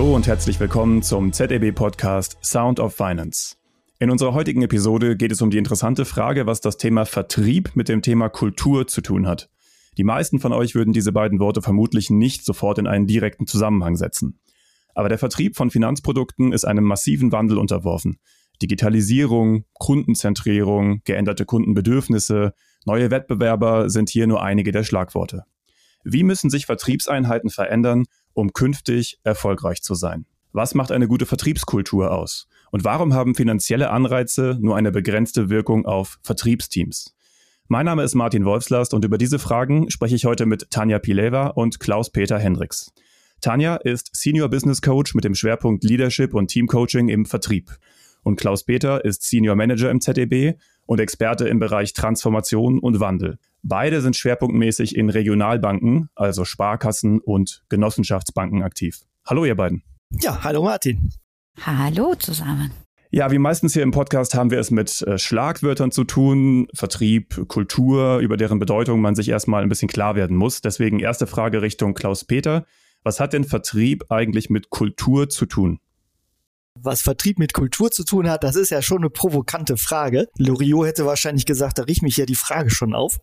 Hallo und herzlich willkommen zum ZEB Podcast Sound of Finance. In unserer heutigen Episode geht es um die interessante Frage, was das Thema Vertrieb mit dem Thema Kultur zu tun hat. Die meisten von euch würden diese beiden Worte vermutlich nicht sofort in einen direkten Zusammenhang setzen. Aber der Vertrieb von Finanzprodukten ist einem massiven Wandel unterworfen. Digitalisierung, Kundenzentrierung, geänderte Kundenbedürfnisse, neue Wettbewerber sind hier nur einige der Schlagworte. Wie müssen sich Vertriebseinheiten verändern, um künftig erfolgreich zu sein? Was macht eine gute Vertriebskultur aus? Und warum haben finanzielle Anreize nur eine begrenzte Wirkung auf Vertriebsteams? Mein Name ist Martin Wolfslast und über diese Fragen spreche ich heute mit Tanja Pileva und Klaus-Peter Hendricks. Tanja ist Senior Business Coach mit dem Schwerpunkt Leadership und Team Coaching im Vertrieb. Und Klaus-Peter ist Senior Manager im ZDB und Experte im Bereich Transformation und Wandel. Beide sind schwerpunktmäßig in Regionalbanken, also Sparkassen und Genossenschaftsbanken aktiv. Hallo ihr beiden. Ja, hallo Martin. Hallo zusammen. Ja, wie meistens hier im Podcast haben wir es mit äh, Schlagwörtern zu tun, Vertrieb, Kultur, über deren Bedeutung man sich erstmal ein bisschen klar werden muss. Deswegen erste Frage Richtung Klaus Peter. Was hat denn Vertrieb eigentlich mit Kultur zu tun? Was Vertrieb mit Kultur zu tun hat, das ist ja schon eine provokante Frage. Loriot hätte wahrscheinlich gesagt, da riecht mich ja die Frage schon auf.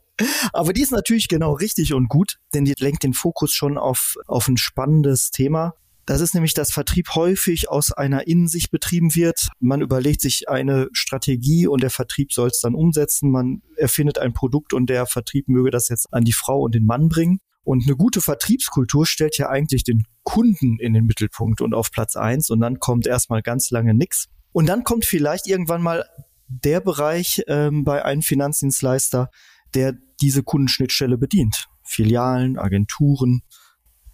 Aber die ist natürlich genau richtig und gut, denn die lenkt den Fokus schon auf, auf ein spannendes Thema. Das ist nämlich, dass Vertrieb häufig aus einer Innensicht betrieben wird. Man überlegt sich eine Strategie und der Vertrieb soll es dann umsetzen. Man erfindet ein Produkt und der Vertrieb möge das jetzt an die Frau und den Mann bringen. Und eine gute Vertriebskultur stellt ja eigentlich den Kunden in den Mittelpunkt und auf Platz eins und dann kommt erstmal ganz lange nichts. Und dann kommt vielleicht irgendwann mal der Bereich ähm, bei einem Finanzdienstleister, der diese Kundenschnittstelle bedient. Filialen, Agenturen,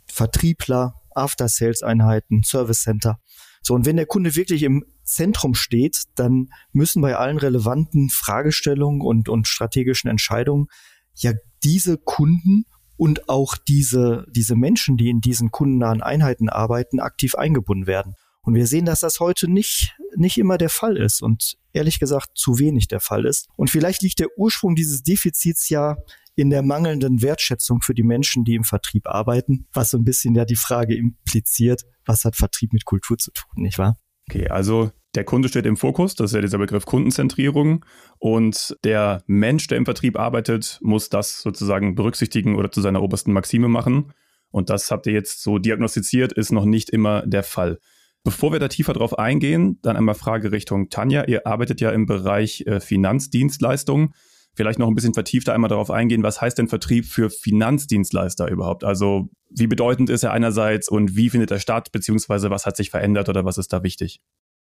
Vertriebler, After-Sales-Einheiten, Service Center. So, und wenn der Kunde wirklich im Zentrum steht, dann müssen bei allen relevanten Fragestellungen und, und strategischen Entscheidungen ja diese Kunden und auch diese, diese Menschen, die in diesen kundennahen Einheiten arbeiten, aktiv eingebunden werden. Und wir sehen, dass das heute nicht, nicht immer der Fall ist und ehrlich gesagt zu wenig der Fall ist. Und vielleicht liegt der Ursprung dieses Defizits ja in der mangelnden Wertschätzung für die Menschen, die im Vertrieb arbeiten, was so ein bisschen ja die Frage impliziert, was hat Vertrieb mit Kultur zu tun, nicht wahr? Okay, also der Kunde steht im Fokus, das ist ja dieser Begriff Kundenzentrierung. Und der Mensch, der im Vertrieb arbeitet, muss das sozusagen berücksichtigen oder zu seiner obersten Maxime machen. Und das habt ihr jetzt so diagnostiziert, ist noch nicht immer der Fall. Bevor wir da tiefer drauf eingehen, dann einmal Frage Richtung Tanja. Ihr arbeitet ja im Bereich äh, Finanzdienstleistungen. Vielleicht noch ein bisschen vertiefter einmal darauf eingehen, was heißt denn Vertrieb für Finanzdienstleister überhaupt? Also wie bedeutend ist er einerseits und wie findet er statt, beziehungsweise was hat sich verändert oder was ist da wichtig?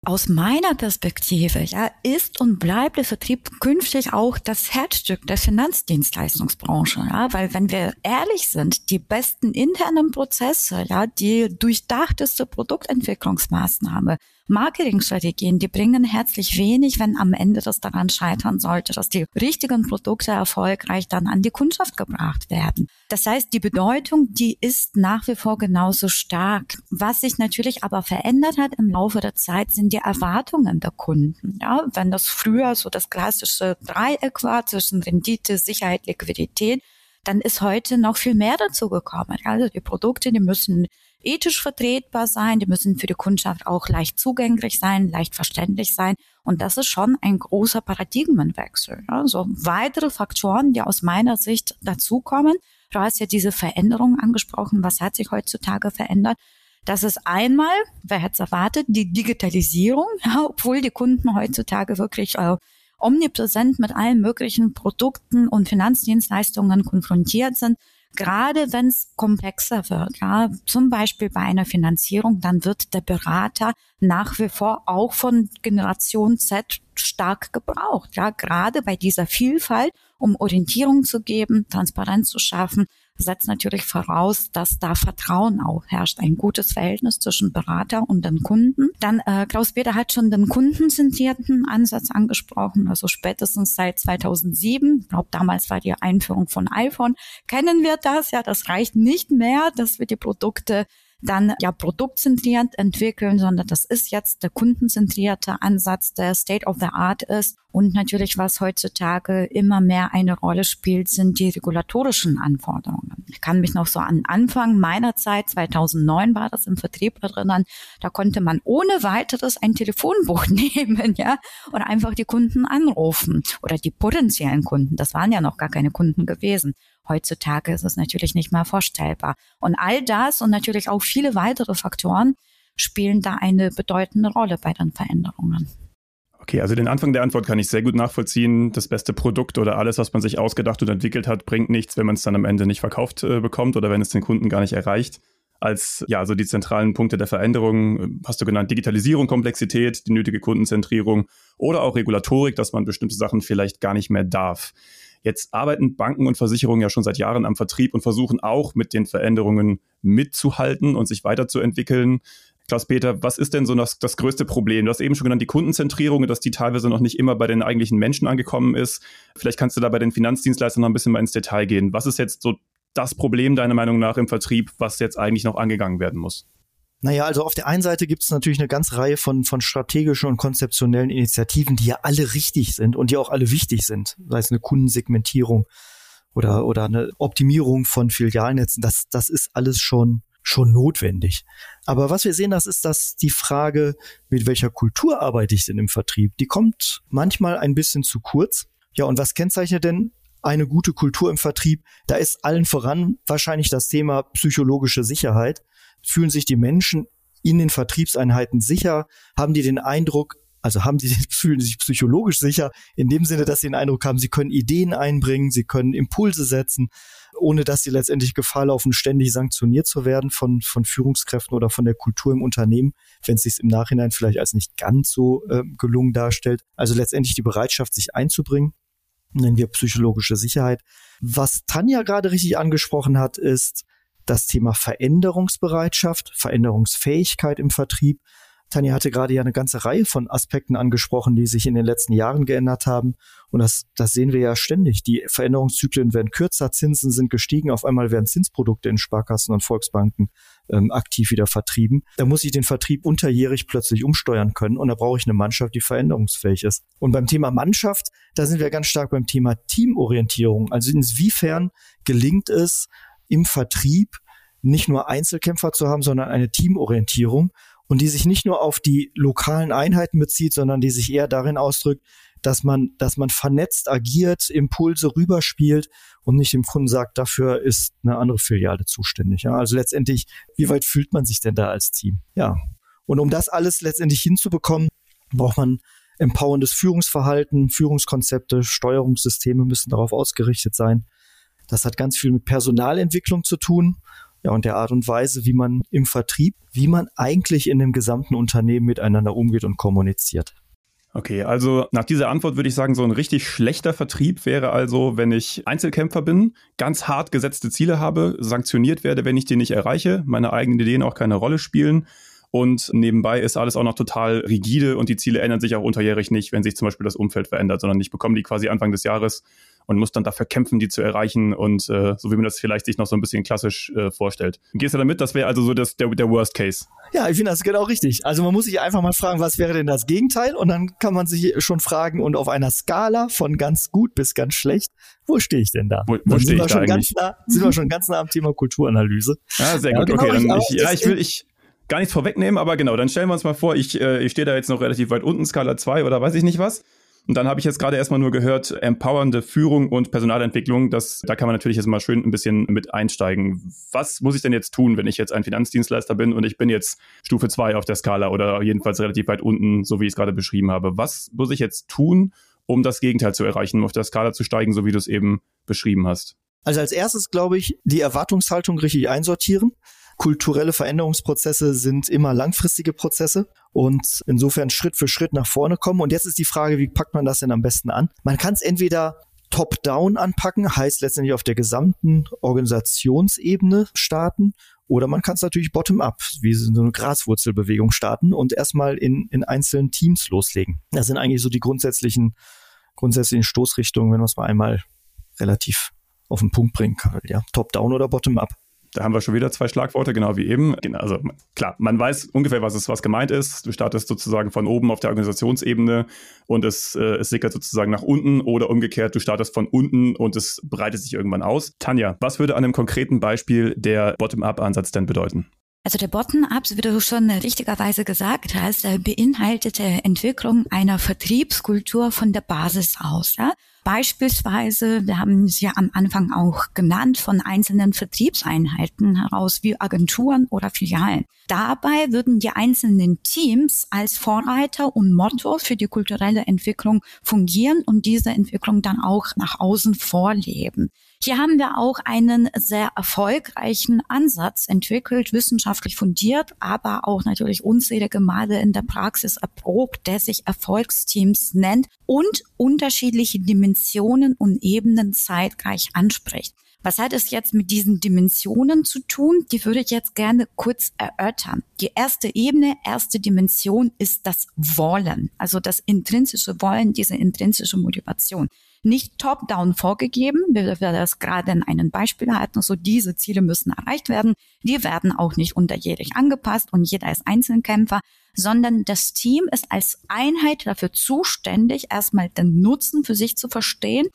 Aus meiner Perspektive ja, ist und bleibt der Vertrieb künftig auch das Herzstück der Finanzdienstleistungsbranche. Ja, weil wenn wir ehrlich sind, die besten internen Prozesse, ja, die durchdachteste Produktentwicklungsmaßnahme, Marketingstrategien, die bringen herzlich wenig, wenn am Ende das daran scheitern sollte, dass die richtigen Produkte erfolgreich dann an die Kundschaft gebracht werden. Das heißt, die Bedeutung, die ist nach wie vor genauso stark. Was sich natürlich aber verändert hat im Laufe der Zeit, sind die Erwartungen der Kunden. Ja, wenn das früher so das klassische Dreieck war zwischen Rendite, Sicherheit, Liquidität, dann ist heute noch viel mehr dazu gekommen. Also die Produkte, die müssen ethisch vertretbar sein, die müssen für die Kundschaft auch leicht zugänglich sein, leicht verständlich sein. Und das ist schon ein großer Paradigmenwechsel. Also weitere Faktoren, die aus meiner Sicht dazukommen. Du hast ja diese Veränderung angesprochen. Was hat sich heutzutage verändert? Das ist einmal, wer hätte es erwartet, die Digitalisierung, obwohl die Kunden heutzutage wirklich äh, omnipräsent mit allen möglichen Produkten und Finanzdienstleistungen konfrontiert sind, gerade wenn es komplexer wird, ja, zum Beispiel bei einer Finanzierung, dann wird der Berater nach wie vor auch von Generation Z stark gebraucht, ja, gerade bei dieser Vielfalt, um Orientierung zu geben, Transparenz zu schaffen, setzt natürlich voraus, dass da Vertrauen auch herrscht, ein gutes Verhältnis zwischen Berater und den Kunden. Dann äh, Klaus Peter hat schon den kundenzentrierten Ansatz angesprochen, also spätestens seit 2007, ich glaube damals war die Einführung von iPhone, kennen wir das, ja, das reicht nicht mehr, dass wir die Produkte dann ja produktzentriert entwickeln, sondern das ist jetzt der kundenzentrierte Ansatz, der State of the Art ist. Und natürlich, was heutzutage immer mehr eine Rolle spielt, sind die regulatorischen Anforderungen. Ich kann mich noch so an Anfang meiner Zeit, 2009 war das im Vertrieb erinnern, da konnte man ohne weiteres ein Telefonbuch nehmen, ja, und einfach die Kunden anrufen oder die potenziellen Kunden. Das waren ja noch gar keine Kunden gewesen. Heutzutage ist es natürlich nicht mehr vorstellbar. Und all das und natürlich auch viele weitere Faktoren spielen da eine bedeutende Rolle bei den Veränderungen. Okay, also den Anfang der Antwort kann ich sehr gut nachvollziehen. Das beste Produkt oder alles, was man sich ausgedacht und entwickelt hat, bringt nichts, wenn man es dann am Ende nicht verkauft äh, bekommt oder wenn es den Kunden gar nicht erreicht. Als ja, also die zentralen Punkte der Veränderung äh, hast du genannt Digitalisierung, Komplexität, die nötige Kundenzentrierung oder auch Regulatorik, dass man bestimmte Sachen vielleicht gar nicht mehr darf. Jetzt arbeiten Banken und Versicherungen ja schon seit Jahren am Vertrieb und versuchen auch mit den Veränderungen mitzuhalten und sich weiterzuentwickeln. Klaus-Peter, was ist denn so das, das größte Problem? Du hast eben schon genannt, die Kundenzentrierung, dass die teilweise noch nicht immer bei den eigentlichen Menschen angekommen ist. Vielleicht kannst du da bei den Finanzdienstleistern noch ein bisschen mal ins Detail gehen. Was ist jetzt so das Problem deiner Meinung nach im Vertrieb, was jetzt eigentlich noch angegangen werden muss? Naja, also auf der einen Seite gibt es natürlich eine ganze Reihe von, von strategischen und konzeptionellen Initiativen, die ja alle richtig sind und die auch alle wichtig sind. Sei es eine Kundensegmentierung oder, oder eine Optimierung von Filialnetzen. Das, das ist alles schon schon notwendig. Aber was wir sehen, das ist, dass die Frage, mit welcher Kultur arbeite ich denn im Vertrieb, die kommt manchmal ein bisschen zu kurz. Ja, und was kennzeichnet denn eine gute Kultur im Vertrieb? Da ist allen voran wahrscheinlich das Thema psychologische Sicherheit. Fühlen sich die Menschen in den Vertriebseinheiten sicher? Haben die den Eindruck, also haben sie, fühlen sich psychologisch sicher in dem Sinne, dass sie den Eindruck haben, sie können Ideen einbringen, sie können Impulse setzen, ohne dass sie letztendlich Gefahr laufen, ständig sanktioniert zu werden von, von Führungskräften oder von der Kultur im Unternehmen, wenn es sich im Nachhinein vielleicht als nicht ganz so äh, gelungen darstellt. Also letztendlich die Bereitschaft, sich einzubringen, nennen wir psychologische Sicherheit. Was Tanja gerade richtig angesprochen hat, ist das Thema Veränderungsbereitschaft, Veränderungsfähigkeit im Vertrieb. Tanja hatte gerade ja eine ganze Reihe von Aspekten angesprochen, die sich in den letzten Jahren geändert haben. Und das, das sehen wir ja ständig. Die Veränderungszyklen werden kürzer, Zinsen sind gestiegen, auf einmal werden Zinsprodukte in Sparkassen und Volksbanken ähm, aktiv wieder vertrieben. Da muss ich den Vertrieb unterjährig plötzlich umsteuern können und da brauche ich eine Mannschaft, die veränderungsfähig ist. Und beim Thema Mannschaft, da sind wir ganz stark beim Thema Teamorientierung. Also inwiefern gelingt es im Vertrieb, nicht nur Einzelkämpfer zu haben, sondern eine Teamorientierung und die sich nicht nur auf die lokalen Einheiten bezieht, sondern die sich eher darin ausdrückt, dass man, dass man vernetzt agiert, Impulse rüberspielt und nicht dem Kunden sagt, dafür ist eine andere Filiale zuständig. Ja, also letztendlich, wie weit fühlt man sich denn da als Team? Ja. Und um das alles letztendlich hinzubekommen, braucht man empowerndes Führungsverhalten, Führungskonzepte, Steuerungssysteme müssen darauf ausgerichtet sein. Das hat ganz viel mit Personalentwicklung zu tun ja, und der Art und Weise, wie man im Vertrieb, wie man eigentlich in dem gesamten Unternehmen miteinander umgeht und kommuniziert. Okay, also nach dieser Antwort würde ich sagen, so ein richtig schlechter Vertrieb wäre also, wenn ich Einzelkämpfer bin, ganz hart gesetzte Ziele habe, sanktioniert werde, wenn ich die nicht erreiche, meine eigenen Ideen auch keine Rolle spielen. Und nebenbei ist alles auch noch total rigide und die Ziele ändern sich auch unterjährig nicht, wenn sich zum Beispiel das Umfeld verändert, sondern ich bekomme die quasi Anfang des Jahres und muss dann dafür kämpfen, die zu erreichen und äh, so wie man das vielleicht sich noch so ein bisschen klassisch äh, vorstellt. Gehst du damit? Das wäre also so das, der, der Worst Case. Ja, ich finde das genau richtig. Also man muss sich einfach mal fragen, was wäre denn das Gegenteil? Und dann kann man sich schon fragen, und auf einer Skala von ganz gut bis ganz schlecht, wo stehe ich denn da? Wo, wo stehe ich da eigentlich? Nah, sind wir schon ganz nah am Thema Kulturanalyse. Ja, sehr gut. Ja, genau, okay, dann ich, ja, ich will, ich, gar nichts vorwegnehmen, aber genau, dann stellen wir uns mal vor, ich, äh, ich stehe da jetzt noch relativ weit unten, Skala 2 oder weiß ich nicht was. Und dann habe ich jetzt gerade erstmal nur gehört, empowernde Führung und Personalentwicklung. Das, da kann man natürlich jetzt mal schön ein bisschen mit einsteigen. Was muss ich denn jetzt tun, wenn ich jetzt ein Finanzdienstleister bin und ich bin jetzt Stufe 2 auf der Skala oder jedenfalls relativ weit unten, so wie ich es gerade beschrieben habe? Was muss ich jetzt tun, um das Gegenteil zu erreichen, um auf der Skala zu steigen, so wie du es eben beschrieben hast? Also als erstes glaube ich, die Erwartungshaltung richtig einsortieren. Kulturelle Veränderungsprozesse sind immer langfristige Prozesse und insofern Schritt für Schritt nach vorne kommen. Und jetzt ist die Frage, wie packt man das denn am besten an? Man kann es entweder top-down anpacken, heißt letztendlich auf der gesamten Organisationsebene starten. Oder man kann es natürlich bottom-up, wie so eine Graswurzelbewegung starten und erstmal in, in einzelnen Teams loslegen. Das sind eigentlich so die grundsätzlichen, grundsätzlichen Stoßrichtungen, wenn man es mal einmal relativ auf den Punkt bringen kann. Ja, top-down oder bottom-up. Da haben wir schon wieder zwei Schlagworte, genau wie eben. Genau, also klar, man weiß ungefähr, was es was gemeint ist. Du startest sozusagen von oben auf der Organisationsebene und es, äh, es sickert sozusagen nach unten oder umgekehrt, du startest von unten und es breitet sich irgendwann aus. Tanja, was würde an einem konkreten Beispiel der Bottom-up-Ansatz denn bedeuten? Also der Bottom-up, wie du schon richtigerweise gesagt hast, beinhaltete Entwicklung einer Vertriebskultur von der Basis aus. Ja? Beispielsweise, wir haben es ja am Anfang auch genannt, von einzelnen Vertriebseinheiten heraus wie Agenturen oder Filialen. Dabei würden die einzelnen Teams als Vorreiter und Motto für die kulturelle Entwicklung fungieren und diese Entwicklung dann auch nach außen vorleben. Hier haben wir auch einen sehr erfolgreichen Ansatz entwickelt, wissenschaftlich fundiert, aber auch natürlich unzählige Male in der Praxis erprobt, der sich Erfolgsteams nennt und unterschiedliche Dimensionen und Ebenen zeitgleich anspricht. Was hat es jetzt mit diesen Dimensionen zu tun? Die würde ich jetzt gerne kurz erörtern. Die erste Ebene, erste Dimension ist das Wollen, also das intrinsische Wollen, diese intrinsische Motivation nicht top-down vorgegeben, wie wir das gerade in einem Beispiel hatten, so diese Ziele müssen erreicht werden. Die werden auch nicht unterjährig angepasst und jeder ist Einzelkämpfer, sondern das Team ist als Einheit dafür zuständig, erstmal den Nutzen für sich zu verstehen,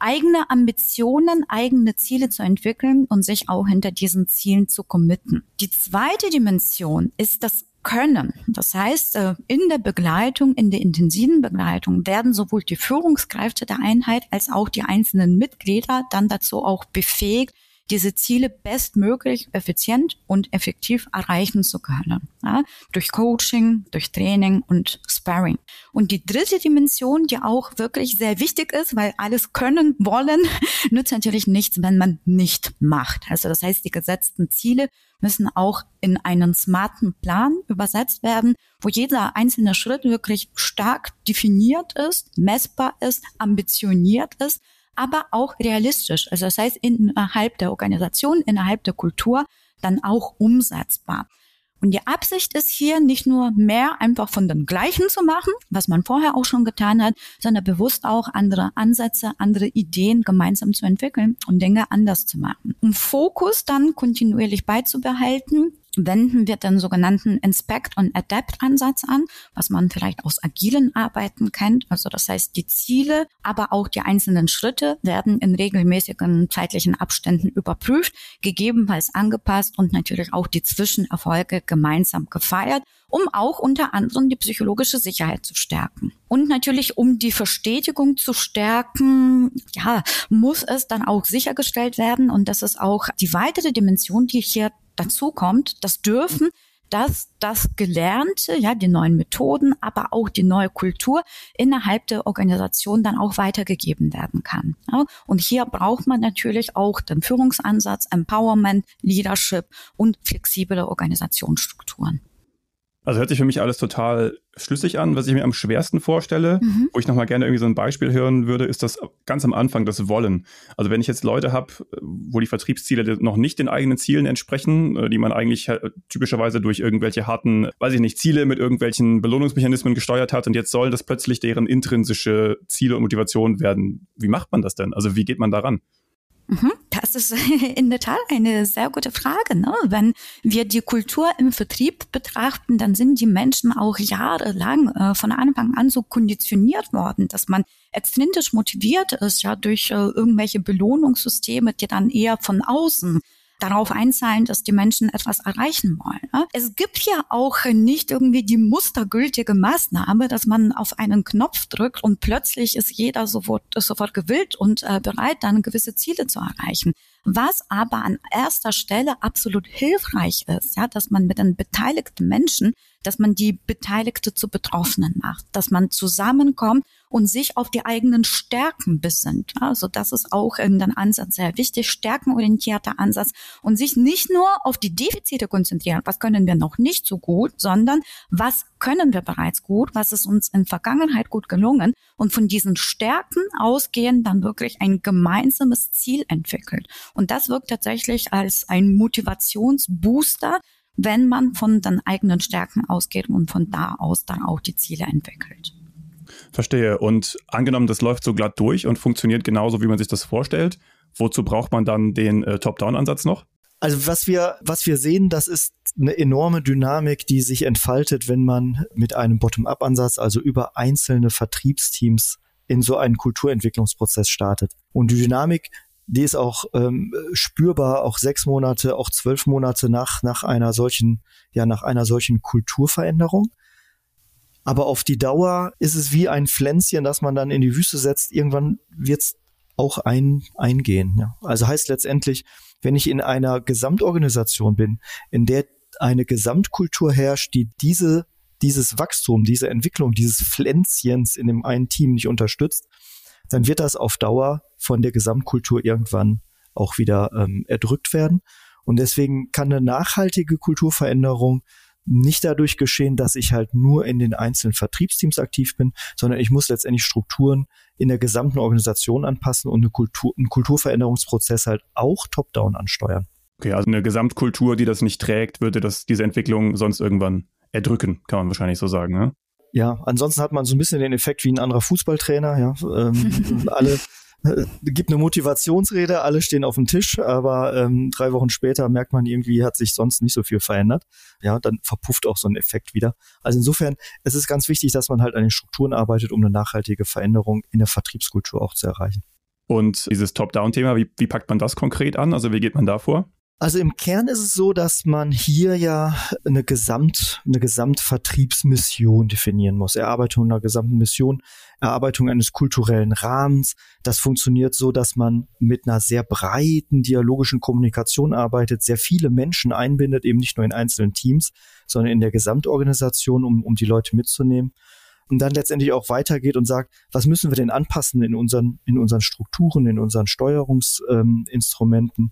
eigene Ambitionen, eigene Ziele zu entwickeln und sich auch hinter diesen Zielen zu committen. Die zweite Dimension ist das können. Das heißt, äh, in der Begleitung, in der intensiven Begleitung werden sowohl die Führungskräfte der Einheit als auch die einzelnen Mitglieder dann dazu auch befähigt, diese Ziele bestmöglich, effizient und effektiv erreichen zu können. Ja, durch Coaching, durch Training und Sparring. Und die dritte Dimension, die auch wirklich sehr wichtig ist, weil alles können, wollen, nützt natürlich nichts, wenn man nicht macht. Also das heißt, die gesetzten Ziele müssen auch in einen smarten Plan übersetzt werden, wo jeder einzelne Schritt wirklich stark definiert ist, messbar ist, ambitioniert ist, aber auch realistisch. Also das heißt, innerhalb der Organisation, innerhalb der Kultur dann auch umsetzbar. Und die Absicht ist hier nicht nur mehr einfach von dem Gleichen zu machen, was man vorher auch schon getan hat, sondern bewusst auch andere Ansätze, andere Ideen gemeinsam zu entwickeln und Dinge anders zu machen. Um Fokus dann kontinuierlich beizubehalten, wenden wir den sogenannten Inspect- und Adapt-Ansatz an, was man vielleicht aus agilen Arbeiten kennt. Also das heißt, die Ziele, aber auch die einzelnen Schritte werden in regelmäßigen zeitlichen Abständen überprüft, gegebenenfalls angepasst und natürlich auch die Zwischenerfolge gemeinsam gefeiert um auch unter anderem die psychologische Sicherheit zu stärken. Und natürlich, um die Verstetigung zu stärken, ja, muss es dann auch sichergestellt werden. Und das ist auch die weitere Dimension, die hier dazu kommt, das dürfen dass das Gelernte, ja, die neuen Methoden, aber auch die neue Kultur innerhalb der Organisation dann auch weitergegeben werden kann. Ja. Und hier braucht man natürlich auch den Führungsansatz, Empowerment, Leadership und flexible Organisationsstrukturen. Also hört sich für mich alles total schlüssig an. Was ich mir am schwersten vorstelle, mhm. wo ich nochmal gerne irgendwie so ein Beispiel hören würde, ist das ganz am Anfang das Wollen. Also wenn ich jetzt Leute habe, wo die Vertriebsziele noch nicht den eigenen Zielen entsprechen, äh, die man eigentlich typischerweise durch irgendwelche harten, weiß ich nicht, Ziele mit irgendwelchen Belohnungsmechanismen gesteuert hat und jetzt soll das plötzlich deren intrinsische Ziele und Motivation werden. Wie macht man das denn? Also wie geht man daran? Mhm. Das ist in der Tat eine sehr gute Frage. Ne? Wenn wir die Kultur im Vertrieb betrachten, dann sind die Menschen auch jahrelang äh, von Anfang an so konditioniert worden, dass man extrinsisch motiviert ist, ja, durch äh, irgendwelche Belohnungssysteme, die dann eher von außen darauf einzahlen, dass die Menschen etwas erreichen wollen. Ne? Es gibt ja auch nicht irgendwie die mustergültige Maßnahme, dass man auf einen Knopf drückt und plötzlich ist jeder sofort, sofort gewillt und äh, bereit, dann gewisse Ziele zu erreichen. Was aber an erster Stelle absolut hilfreich ist, ja, dass man mit den beteiligten Menschen, dass man die Beteiligte zu Betroffenen macht, dass man zusammenkommt und sich auf die eigenen Stärken besinnt. Also das ist auch in den Ansatz sehr wichtig, stärkenorientierter Ansatz und sich nicht nur auf die Defizite konzentrieren, was können wir noch nicht so gut, sondern was können wir bereits gut, was ist uns in Vergangenheit gut gelungen und von diesen Stärken ausgehend dann wirklich ein gemeinsames Ziel entwickelt. Und das wirkt tatsächlich als ein Motivationsbooster, wenn man von den eigenen Stärken ausgeht und von da aus dann auch die Ziele entwickelt. Verstehe. Und angenommen, das läuft so glatt durch und funktioniert genauso, wie man sich das vorstellt, wozu braucht man dann den äh, Top-Down-Ansatz noch? Also was wir, was wir sehen, das ist eine enorme Dynamik, die sich entfaltet, wenn man mit einem Bottom-up-Ansatz, also über einzelne Vertriebsteams in so einen Kulturentwicklungsprozess startet. Und die Dynamik, die ist auch ähm, spürbar, auch sechs Monate, auch zwölf Monate nach, nach einer solchen, ja, nach einer solchen Kulturveränderung. Aber auf die Dauer ist es wie ein Pflänzchen, das man dann in die Wüste setzt. Irgendwann wird es auch ein, eingehen. Ja. Also heißt letztendlich, wenn ich in einer Gesamtorganisation bin, in der eine Gesamtkultur herrscht, die diese, dieses Wachstum, diese Entwicklung, dieses Pflänzchens in dem einen Team nicht unterstützt, dann wird das auf Dauer von der Gesamtkultur irgendwann auch wieder ähm, erdrückt werden. Und deswegen kann eine nachhaltige Kulturveränderung nicht dadurch geschehen, dass ich halt nur in den einzelnen Vertriebsteams aktiv bin, sondern ich muss letztendlich Strukturen in der gesamten Organisation anpassen und eine Kultur, einen Kulturveränderungsprozess halt auch top-down ansteuern. Okay, also eine Gesamtkultur, die das nicht trägt, würde das diese Entwicklung sonst irgendwann erdrücken, kann man wahrscheinlich so sagen, ne? Ja, ansonsten hat man so ein bisschen den Effekt wie ein anderer Fußballtrainer, ja. Ähm, alle äh, gibt eine Motivationsrede, alle stehen auf dem Tisch, aber ähm, drei Wochen später merkt man irgendwie, hat sich sonst nicht so viel verändert. Ja, dann verpufft auch so ein Effekt wieder. Also insofern, es ist ganz wichtig, dass man halt an den Strukturen arbeitet, um eine nachhaltige Veränderung in der Vertriebskultur auch zu erreichen. Und dieses Top-Down-Thema, wie, wie packt man das konkret an? Also wie geht man da vor? Also im Kern ist es so, dass man hier ja eine Gesamt, eine Gesamtvertriebsmission definieren muss. Erarbeitung einer gesamten Mission, Erarbeitung eines kulturellen Rahmens. Das funktioniert so, dass man mit einer sehr breiten dialogischen Kommunikation arbeitet, sehr viele Menschen einbindet, eben nicht nur in einzelnen Teams, sondern in der Gesamtorganisation, um, um die Leute mitzunehmen und dann letztendlich auch weitergeht und sagt, was müssen wir denn anpassen in unseren, in unseren Strukturen, in unseren Steuerungsinstrumenten, ähm,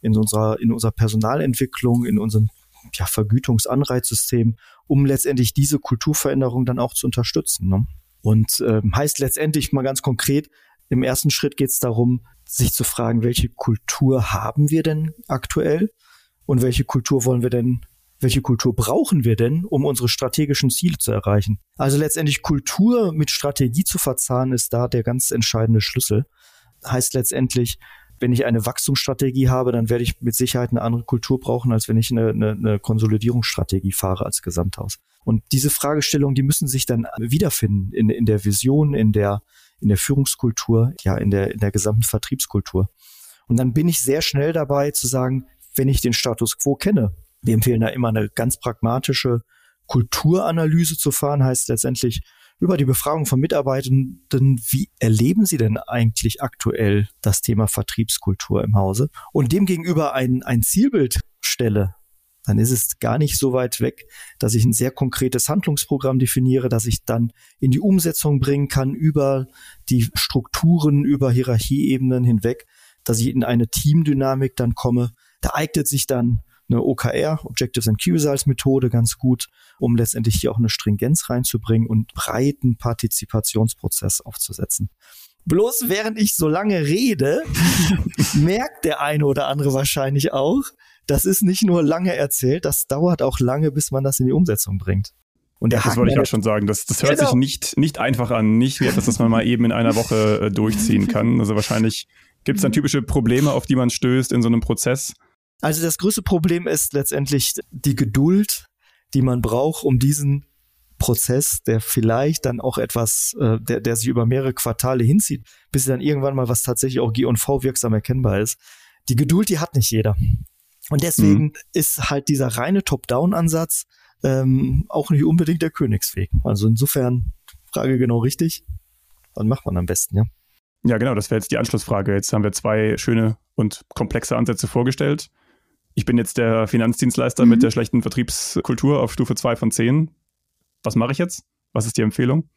in unserer, in unserer Personalentwicklung, in unserem ja, Vergütungsanreizsystem, um letztendlich diese Kulturveränderung dann auch zu unterstützen. Ne? Und äh, heißt letztendlich mal ganz konkret, im ersten Schritt geht es darum, sich zu fragen, welche Kultur haben wir denn aktuell und welche Kultur wollen wir denn, welche Kultur brauchen wir denn, um unsere strategischen Ziele zu erreichen? Also letztendlich Kultur mit Strategie zu verzahnen, ist da der ganz entscheidende Schlüssel. Heißt letztendlich, wenn ich eine Wachstumsstrategie habe, dann werde ich mit Sicherheit eine andere Kultur brauchen, als wenn ich eine, eine, eine Konsolidierungsstrategie fahre als Gesamthaus. Und diese Fragestellungen, die müssen sich dann wiederfinden in, in der Vision, in der, in der Führungskultur, ja, in der, in der gesamten Vertriebskultur. Und dann bin ich sehr schnell dabei zu sagen, wenn ich den Status quo kenne, wir empfehlen da immer eine ganz pragmatische Kulturanalyse zu fahren, heißt letztendlich, über die Befragung von Mitarbeitenden, wie erleben Sie denn eigentlich aktuell das Thema Vertriebskultur im Hause? Und demgegenüber ein, ein Zielbild stelle, dann ist es gar nicht so weit weg, dass ich ein sehr konkretes Handlungsprogramm definiere, dass ich dann in die Umsetzung bringen kann über die Strukturen, über Hierarchieebenen hinweg, dass ich in eine Teamdynamik dann komme. Da eignet sich dann eine OKR, Objectives and Key Results Methode ganz gut, um letztendlich hier auch eine Stringenz reinzubringen und breiten Partizipationsprozess aufzusetzen. Bloß während ich so lange rede, merkt der eine oder andere wahrscheinlich auch, das ist nicht nur lange erzählt, das dauert auch lange, bis man das in die Umsetzung bringt. Und der das wollte ich auch schon sagen. Das, das hört genau. sich nicht, nicht einfach an, nicht wie etwas, das man mal eben in einer Woche äh, durchziehen kann. Also wahrscheinlich gibt es dann typische Probleme, auf die man stößt in so einem Prozess. Also das größte Problem ist letztendlich die Geduld, die man braucht, um diesen Prozess, der vielleicht dann auch etwas, äh, der, der sich über mehrere Quartale hinzieht, bis dann irgendwann mal was tatsächlich auch G&V wirksam erkennbar ist. Die Geduld, die hat nicht jeder. Und deswegen mhm. ist halt dieser reine Top-Down-Ansatz ähm, auch nicht unbedingt der Königsweg. Also insofern, Frage genau richtig. Wann macht man am besten, ja? Ja, genau, das wäre jetzt die Anschlussfrage. Jetzt haben wir zwei schöne und komplexe Ansätze vorgestellt ich bin jetzt der Finanzdienstleister mhm. mit der schlechten Vertriebskultur auf Stufe 2 von 10. Was mache ich jetzt? Was ist die Empfehlung?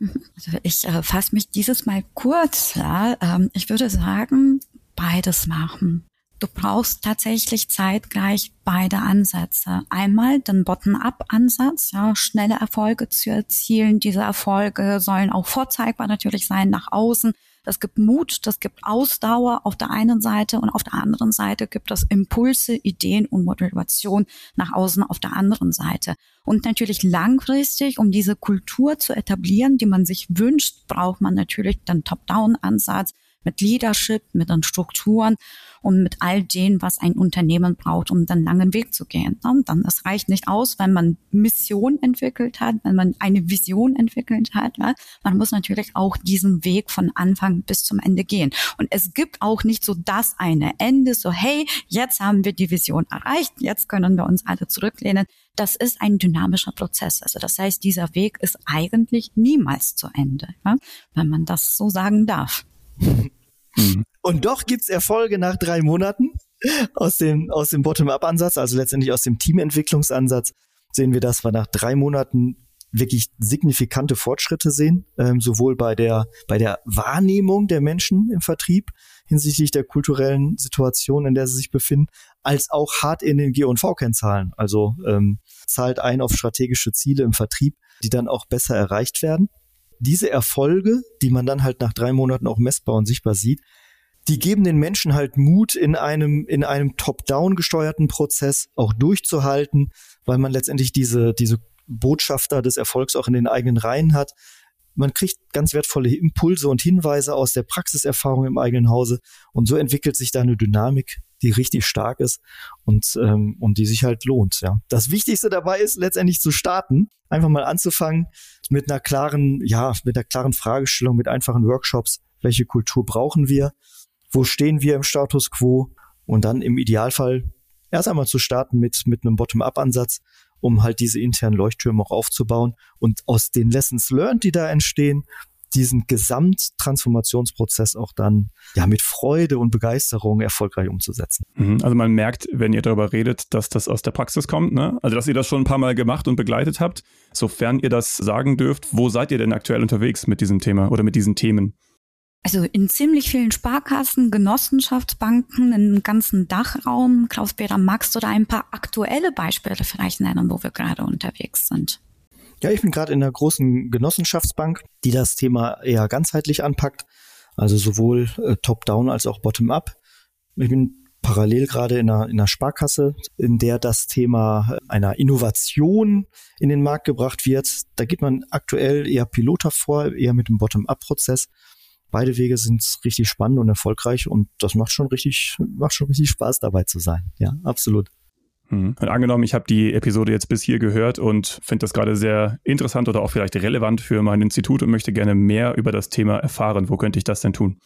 Also ich äh, fasse mich dieses Mal kurz. Ja. Ähm, ich würde sagen, beides machen. Du brauchst tatsächlich zeitgleich beide Ansätze. Einmal den Bottom-up-Ansatz, ja, schnelle Erfolge zu erzielen. Diese Erfolge sollen auch vorzeigbar natürlich sein nach außen. Das gibt Mut, das gibt Ausdauer auf der einen Seite und auf der anderen Seite gibt es Impulse, Ideen und Motivation nach außen auf der anderen Seite. Und natürlich langfristig, um diese Kultur zu etablieren, die man sich wünscht, braucht man natürlich den Top-Down-Ansatz mit Leadership, mit den Strukturen und mit all dem, was ein Unternehmen braucht, um den langen Weg zu gehen. Und dann, es reicht nicht aus, wenn man Mission entwickelt hat, wenn man eine Vision entwickelt hat. Ja? Man muss natürlich auch diesen Weg von Anfang bis zum Ende gehen. Und es gibt auch nicht so das eine Ende, so hey, jetzt haben wir die Vision erreicht, jetzt können wir uns alle zurücklehnen. Das ist ein dynamischer Prozess. Also das heißt, dieser Weg ist eigentlich niemals zu Ende, ja? wenn man das so sagen darf. Mhm. Und doch gibt's Erfolge nach drei Monaten aus dem, aus dem Bottom-up-Ansatz, also letztendlich aus dem Teamentwicklungsansatz, sehen wir, dass wir nach drei Monaten wirklich signifikante Fortschritte sehen, ähm, sowohl bei der, bei der Wahrnehmung der Menschen im Vertrieb hinsichtlich der kulturellen Situation, in der sie sich befinden, als auch hart in den G&V-Kennzahlen. Also ähm, zahlt ein auf strategische Ziele im Vertrieb, die dann auch besser erreicht werden. Diese Erfolge, die man dann halt nach drei Monaten auch messbar und sichtbar sieht, die geben den Menschen halt Mut, in einem, in einem top-down gesteuerten Prozess auch durchzuhalten, weil man letztendlich diese, diese Botschafter des Erfolgs auch in den eigenen Reihen hat. Man kriegt ganz wertvolle Impulse und Hinweise aus der Praxiserfahrung im eigenen Hause und so entwickelt sich da eine Dynamik, die richtig stark ist und, ähm, und die sich halt lohnt. Ja. Das Wichtigste dabei ist letztendlich zu starten, einfach mal anzufangen mit einer klaren, ja, mit einer klaren Fragestellung, mit einfachen Workshops. Welche Kultur brauchen wir? wo stehen wir im Status quo und dann im Idealfall erst einmal zu starten mit, mit einem Bottom-up-Ansatz, um halt diese internen Leuchttürme auch aufzubauen und aus den Lessons learned, die da entstehen, diesen Gesamttransformationsprozess auch dann ja mit Freude und Begeisterung erfolgreich umzusetzen. Mhm. Also man merkt, wenn ihr darüber redet, dass das aus der Praxis kommt, ne? Also dass ihr das schon ein paar Mal gemacht und begleitet habt. Sofern ihr das sagen dürft, wo seid ihr denn aktuell unterwegs mit diesem Thema oder mit diesen Themen? Also in ziemlich vielen Sparkassen, Genossenschaftsbanken, im ganzen Dachraum. Klaus-Peter, magst du da ein paar aktuelle Beispiele vielleicht nennen, wo wir gerade unterwegs sind? Ja, ich bin gerade in einer großen Genossenschaftsbank, die das Thema eher ganzheitlich anpackt, also sowohl äh, top-down als auch bottom-up. Ich bin parallel gerade in einer, in einer Sparkasse, in der das Thema einer Innovation in den Markt gebracht wird. Da geht man aktuell eher Piloter vor, eher mit dem Bottom-up-Prozess beide Wege sind richtig spannend und erfolgreich und das macht schon richtig, macht schon richtig Spaß dabei zu sein. Ja, absolut. Hm. Und angenommen, ich habe die Episode jetzt bis hier gehört und finde das gerade sehr interessant oder auch vielleicht relevant für mein Institut und möchte gerne mehr über das Thema erfahren. Wo könnte ich das denn tun?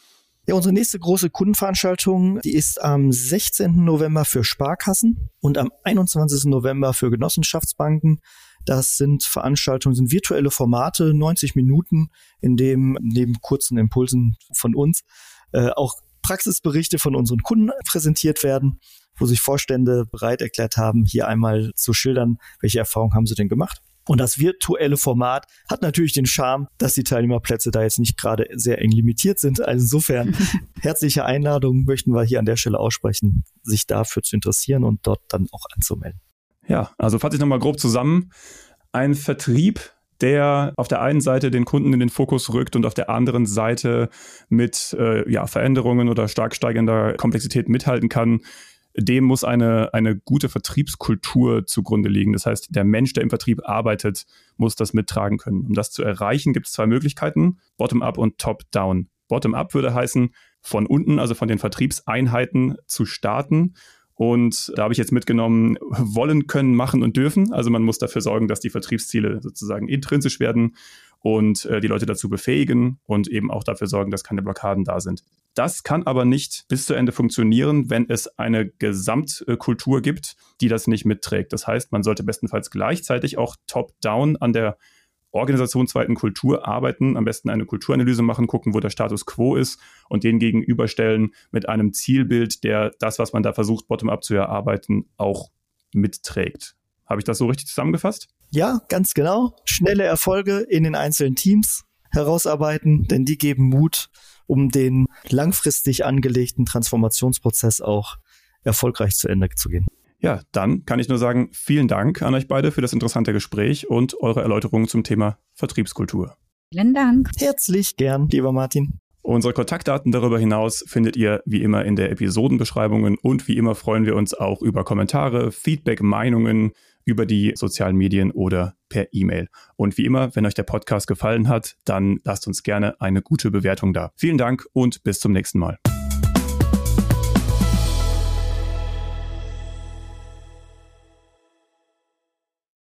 Ja, unsere nächste große Kundenveranstaltung, die ist am 16. November für Sparkassen und am 21. November für Genossenschaftsbanken. Das sind Veranstaltungen, sind virtuelle Formate, 90 Minuten, in dem neben kurzen Impulsen von uns äh, auch Praxisberichte von unseren Kunden präsentiert werden, wo sich Vorstände bereit erklärt haben, hier einmal zu schildern, welche Erfahrungen haben sie denn gemacht. Und das virtuelle Format hat natürlich den Charme, dass die Teilnehmerplätze da jetzt nicht gerade sehr eng limitiert sind. Also insofern herzliche Einladung möchten wir hier an der Stelle aussprechen, sich dafür zu interessieren und dort dann auch anzumelden. Ja, also fasse ich nochmal grob zusammen. Ein Vertrieb, der auf der einen Seite den Kunden in den Fokus rückt und auf der anderen Seite mit äh, ja, Veränderungen oder stark steigender Komplexität mithalten kann, dem muss eine, eine gute Vertriebskultur zugrunde liegen. Das heißt, der Mensch, der im Vertrieb arbeitet, muss das mittragen können. Um das zu erreichen, gibt es zwei Möglichkeiten, Bottom-up und Top-down. Bottom-up würde heißen, von unten, also von den Vertriebseinheiten zu starten und da habe ich jetzt mitgenommen, wollen, können, machen und dürfen. Also man muss dafür sorgen, dass die Vertriebsziele sozusagen intrinsisch werden und äh, die Leute dazu befähigen und eben auch dafür sorgen, dass keine Blockaden da sind. Das kann aber nicht bis zu Ende funktionieren, wenn es eine Gesamtkultur gibt, die das nicht mitträgt. Das heißt, man sollte bestenfalls gleichzeitig auch top-down an der organisationsweiten Kultur arbeiten, am besten eine Kulturanalyse machen, gucken, wo der Status quo ist und den gegenüberstellen mit einem Zielbild, der das, was man da versucht, bottom-up zu erarbeiten, auch mitträgt. Habe ich das so richtig zusammengefasst? Ja, ganz genau. Schnelle Erfolge in den einzelnen Teams herausarbeiten, denn die geben Mut, um den langfristig angelegten Transformationsprozess auch erfolgreich zu Ende zu gehen. Ja, dann kann ich nur sagen, vielen Dank an euch beide für das interessante Gespräch und eure Erläuterungen zum Thema Vertriebskultur. Vielen Dank. Herzlich gern, lieber Martin. Unsere Kontaktdaten darüber hinaus findet ihr wie immer in der Episodenbeschreibungen und wie immer freuen wir uns auch über Kommentare, Feedback, Meinungen, über die sozialen Medien oder per E-Mail. Und wie immer, wenn euch der Podcast gefallen hat, dann lasst uns gerne eine gute Bewertung da. Vielen Dank und bis zum nächsten Mal.